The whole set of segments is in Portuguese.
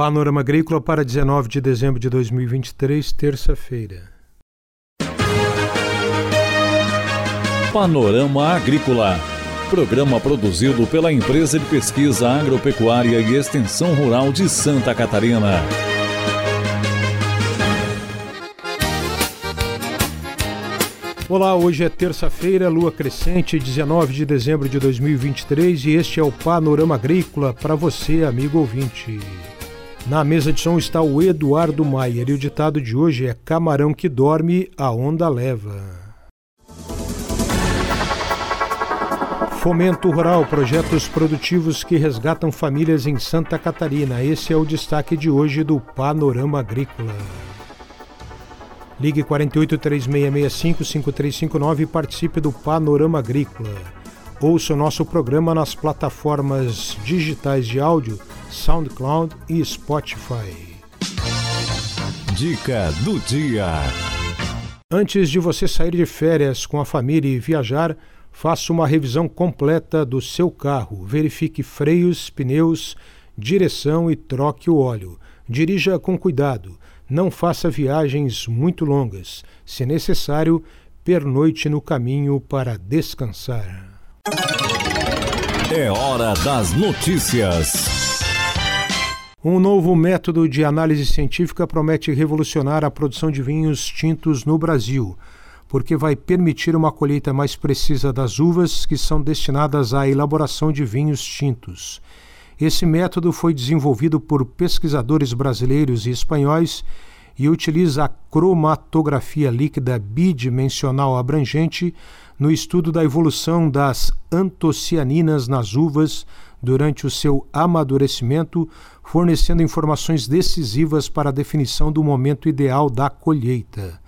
Panorama Agrícola para 19 de dezembro de 2023, terça-feira. Panorama Agrícola. Programa produzido pela Empresa de Pesquisa Agropecuária e Extensão Rural de Santa Catarina. Olá, hoje é terça-feira, lua crescente, 19 de dezembro de 2023 e este é o Panorama Agrícola para você, amigo ouvinte. Na mesa de som está o Eduardo Maier e o ditado de hoje é: Camarão que dorme, a onda leva. Fomento Rural, projetos produtivos que resgatam famílias em Santa Catarina. Esse é o destaque de hoje do Panorama Agrícola. Ligue 48 3665 5359 e participe do Panorama Agrícola. Ouça o nosso programa nas plataformas digitais de áudio SoundCloud e Spotify. Dica do dia. Antes de você sair de férias com a família e viajar, faça uma revisão completa do seu carro. Verifique freios, pneus, direção e troque o óleo. Dirija com cuidado. Não faça viagens muito longas. Se necessário, pernoite no caminho para descansar. É hora das notícias. Um novo método de análise científica promete revolucionar a produção de vinhos tintos no Brasil porque vai permitir uma colheita mais precisa das uvas que são destinadas à elaboração de vinhos tintos. Esse método foi desenvolvido por pesquisadores brasileiros e espanhóis e utiliza a cromatografia líquida bidimensional abrangente no estudo da evolução das antocianinas nas uvas durante o seu amadurecimento, fornecendo informações decisivas para a definição do momento ideal da colheita.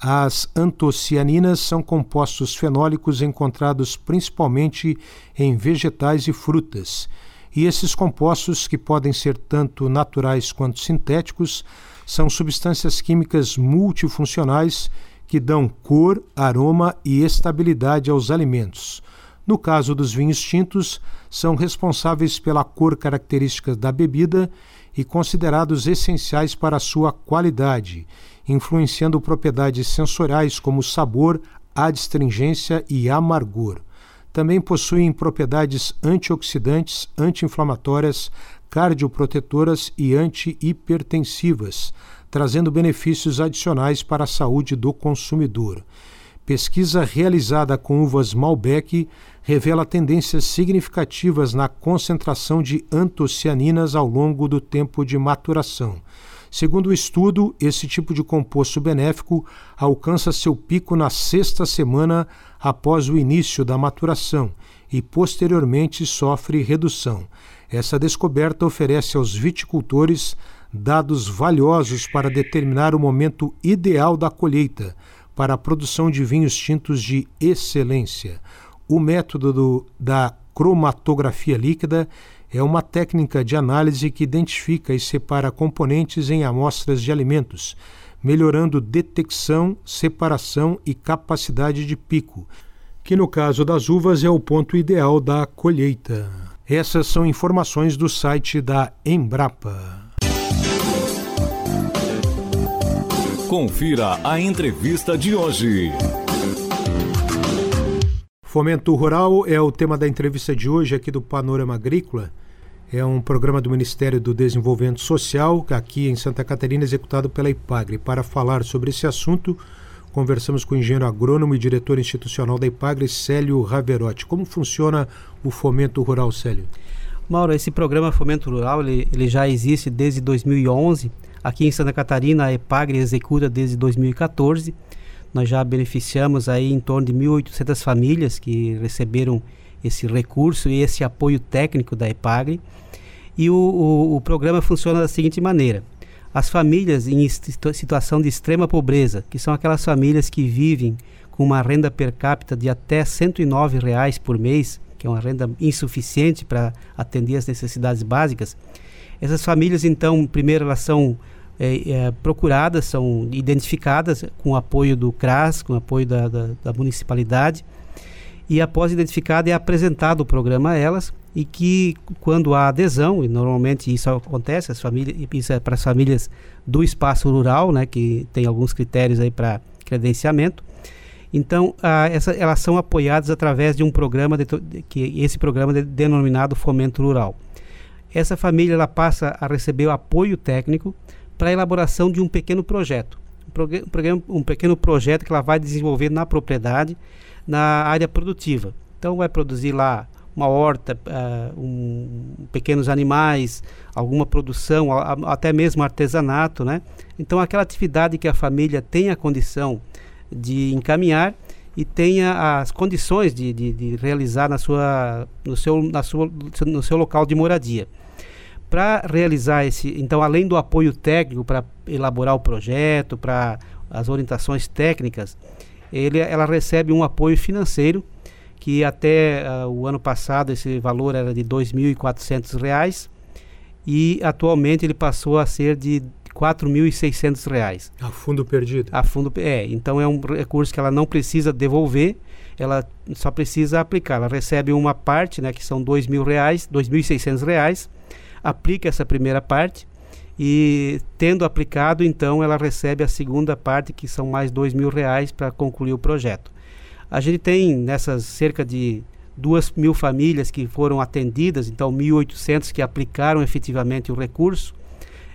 As antocianinas são compostos fenólicos encontrados principalmente em vegetais e frutas. E esses compostos, que podem ser tanto naturais quanto sintéticos, são substâncias químicas multifuncionais que dão cor, aroma e estabilidade aos alimentos. No caso dos vinhos tintos, são responsáveis pela cor característica da bebida e considerados essenciais para sua qualidade influenciando propriedades sensoriais como sabor, adstringência e amargor. Também possuem propriedades antioxidantes, anti-inflamatórias, cardioprotetoras e antihipertensivas, trazendo benefícios adicionais para a saúde do consumidor. Pesquisa realizada com uvas Malbec revela tendências significativas na concentração de antocianinas ao longo do tempo de maturação. Segundo o estudo, esse tipo de composto benéfico alcança seu pico na sexta semana após o início da maturação e posteriormente sofre redução. Essa descoberta oferece aos viticultores dados valiosos para determinar o momento ideal da colheita para a produção de vinhos tintos de excelência. O método do, da cromatografia líquida é uma técnica de análise que identifica e separa componentes em amostras de alimentos, melhorando detecção, separação e capacidade de pico, que no caso das uvas é o ponto ideal da colheita. Essas são informações do site da Embrapa. Confira a entrevista de hoje. Fomento Rural é o tema da entrevista de hoje aqui do Panorama Agrícola é um programa do Ministério do Desenvolvimento Social, aqui em Santa Catarina, executado pela IPAGRE. Para falar sobre esse assunto, conversamos com o engenheiro agrônomo e diretor institucional da IPAGRE, Célio Raverotti. Como funciona o Fomento Rural, Célio? Mauro, esse programa Fomento Rural ele, ele já existe desde 2011. Aqui em Santa Catarina, a IPAGRE executa desde 2014. Nós já beneficiamos aí em torno de 1.800 famílias que receberam esse recurso e esse apoio técnico da EPAGRE. E o, o, o programa funciona da seguinte maneira: as famílias em situação de extrema pobreza, que são aquelas famílias que vivem com uma renda per capita de até 109 reais por mês, que é uma renda insuficiente para atender as necessidades básicas, essas famílias, então, primeiro elas são é, é, procuradas, são identificadas com o apoio do CRAS, com o apoio da, da, da municipalidade, e após identificado é apresentado o programa a elas e que quando há adesão, e normalmente isso acontece, as famílias, isso é para as famílias do espaço rural, né, que tem alguns critérios aí para credenciamento. Então, a, essa, elas são apoiadas através de um programa, de, que esse programa é denominado Fomento Rural. Essa família ela passa a receber o apoio técnico para a elaboração de um pequeno projeto. Um, programa, um pequeno projeto que ela vai desenvolver na propriedade, na área produtiva. Então, vai produzir lá uma horta, uh, um, pequenos animais, alguma produção, a, a, até mesmo artesanato, né? Então aquela atividade que a família tem a condição de encaminhar e tenha as condições de, de, de realizar na sua, no, seu, na sua, no seu local de moradia. Para realizar esse, então além do apoio técnico para elaborar o projeto, para as orientações técnicas, ele, ela recebe um apoio financeiro que até uh, o ano passado esse valor era de R$ 2.400 e atualmente ele passou a ser de R$ 4.600. A fundo perdido? A fundo, é, então é um recurso que ela não precisa devolver, ela só precisa aplicar. Ela recebe uma parte, né, que são R$ 2.000, R$ 2.600, aplica essa primeira parte e tendo aplicado, então ela recebe a segunda parte, que são mais R$ 2.000 para concluir o projeto. A gente tem nessas cerca de duas mil famílias que foram atendidas, então 1.800 que aplicaram efetivamente o recurso,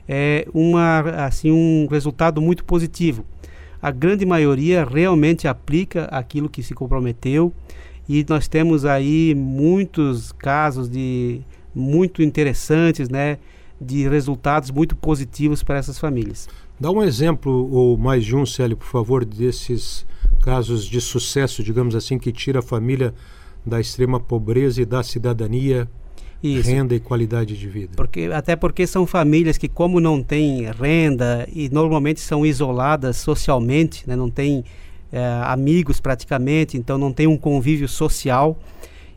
é uma, assim, um resultado muito positivo. A grande maioria realmente aplica aquilo que se comprometeu e nós temos aí muitos casos de muito interessantes, né, de resultados muito positivos para essas famílias. Dá um exemplo ou mais de um, Célio, por favor, desses casos de sucesso, digamos assim, que tira a família da extrema pobreza e da cidadania, Isso. renda e qualidade de vida. Porque, até porque são famílias que, como não têm renda e normalmente são isoladas socialmente, né, não têm é, amigos praticamente, então não tem um convívio social,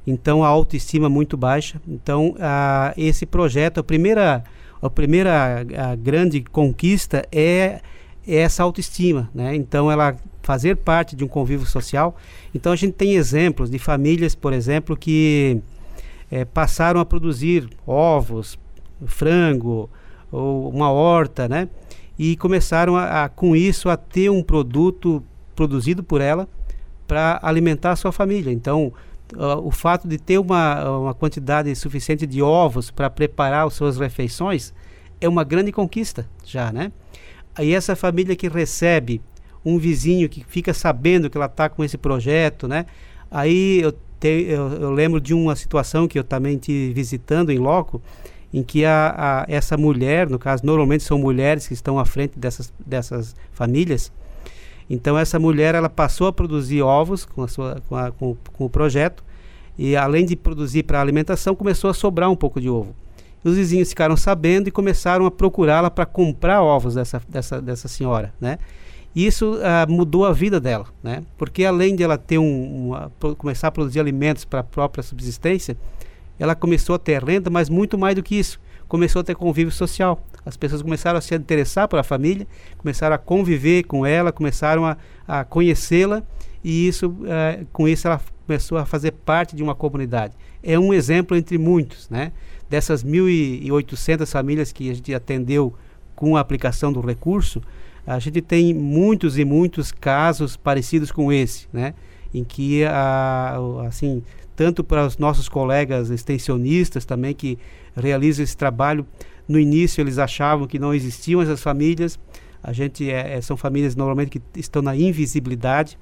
então a autoestima muito baixa. Então, a, esse projeto, a primeira, a primeira a grande conquista é essa autoestima, né? Então ela fazer parte de um convívio social. Então a gente tem exemplos de famílias, por exemplo, que é, passaram a produzir ovos, frango ou uma horta, né? E começaram a, a com isso a ter um produto produzido por ela para alimentar a sua família. Então o fato de ter uma, uma quantidade suficiente de ovos para preparar as suas refeições é uma grande conquista já, né? Aí essa família que recebe um vizinho que fica sabendo que ela está com esse projeto, né? Aí eu, te, eu, eu, lembro de uma situação que eu também tive visitando em loco, em que a, a, essa mulher, no caso, normalmente são mulheres que estão à frente dessas, dessas famílias, então essa mulher ela passou a produzir ovos com, a sua, com, a, com, com o projeto e além de produzir para alimentação, começou a sobrar um pouco de ovo. Os vizinhos ficaram sabendo e começaram a procurá-la para comprar ovos dessa, dessa, dessa senhora, né? Isso uh, mudou a vida dela, né? Porque além de ela ter um, uma, começar a produzir alimentos para a própria subsistência, ela começou a ter renda, mas muito mais do que isso, começou a ter convívio social. As pessoas começaram a se interessar pela família, começaram a conviver com ela, começaram a, a conhecê-la e isso, uh, com isso ela começou a fazer parte de uma comunidade. É um exemplo entre muitos, né? Dessas 1.800 famílias que a gente atendeu com a aplicação do recurso, a gente tem muitos e muitos casos parecidos com esse, né? Em que, assim, tanto para os nossos colegas extensionistas também que realizam esse trabalho, no início eles achavam que não existiam essas famílias. A gente é, é são famílias normalmente que estão na invisibilidade,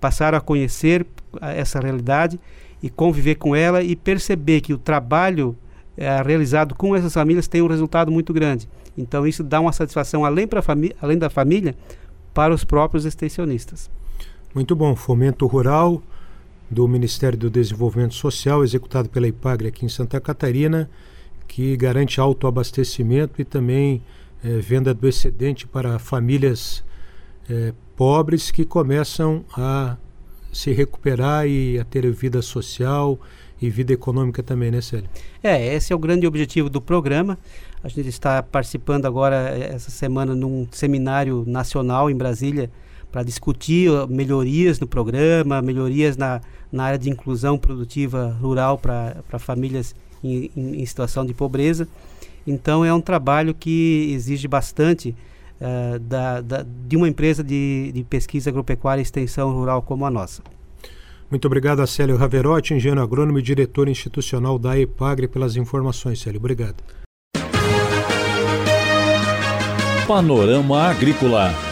passaram a conhecer essa realidade e conviver com ela e perceber que o trabalho é, realizado com essas famílias tem um resultado muito grande. Então isso dá uma satisfação além, além da família para os próprios extensionistas. Muito bom. Fomento Rural do Ministério do Desenvolvimento Social, executado pela IPAGRE aqui em Santa Catarina, que garante autoabastecimento e também é, venda do excedente para famílias é, pobres que começam a se recuperar e a ter vida social e vida econômica também, né, Célio? É, esse é o grande objetivo do programa. A gente está participando agora, eh, essa semana, num seminário nacional em Brasília para discutir melhorias no programa, melhorias na, na área de inclusão produtiva rural para famílias em, em, situação de pobreza. Então é um trabalho que exige bastante uh, da, da, de uma empresa de, de pesquisa agropecuária e extensão rural como a nossa. Muito obrigado a Célio Raverotti, engenheiro agrônomo e diretor institucional da EPAGRE, pelas informações, Célio. Obrigado. Panorama Agrícola.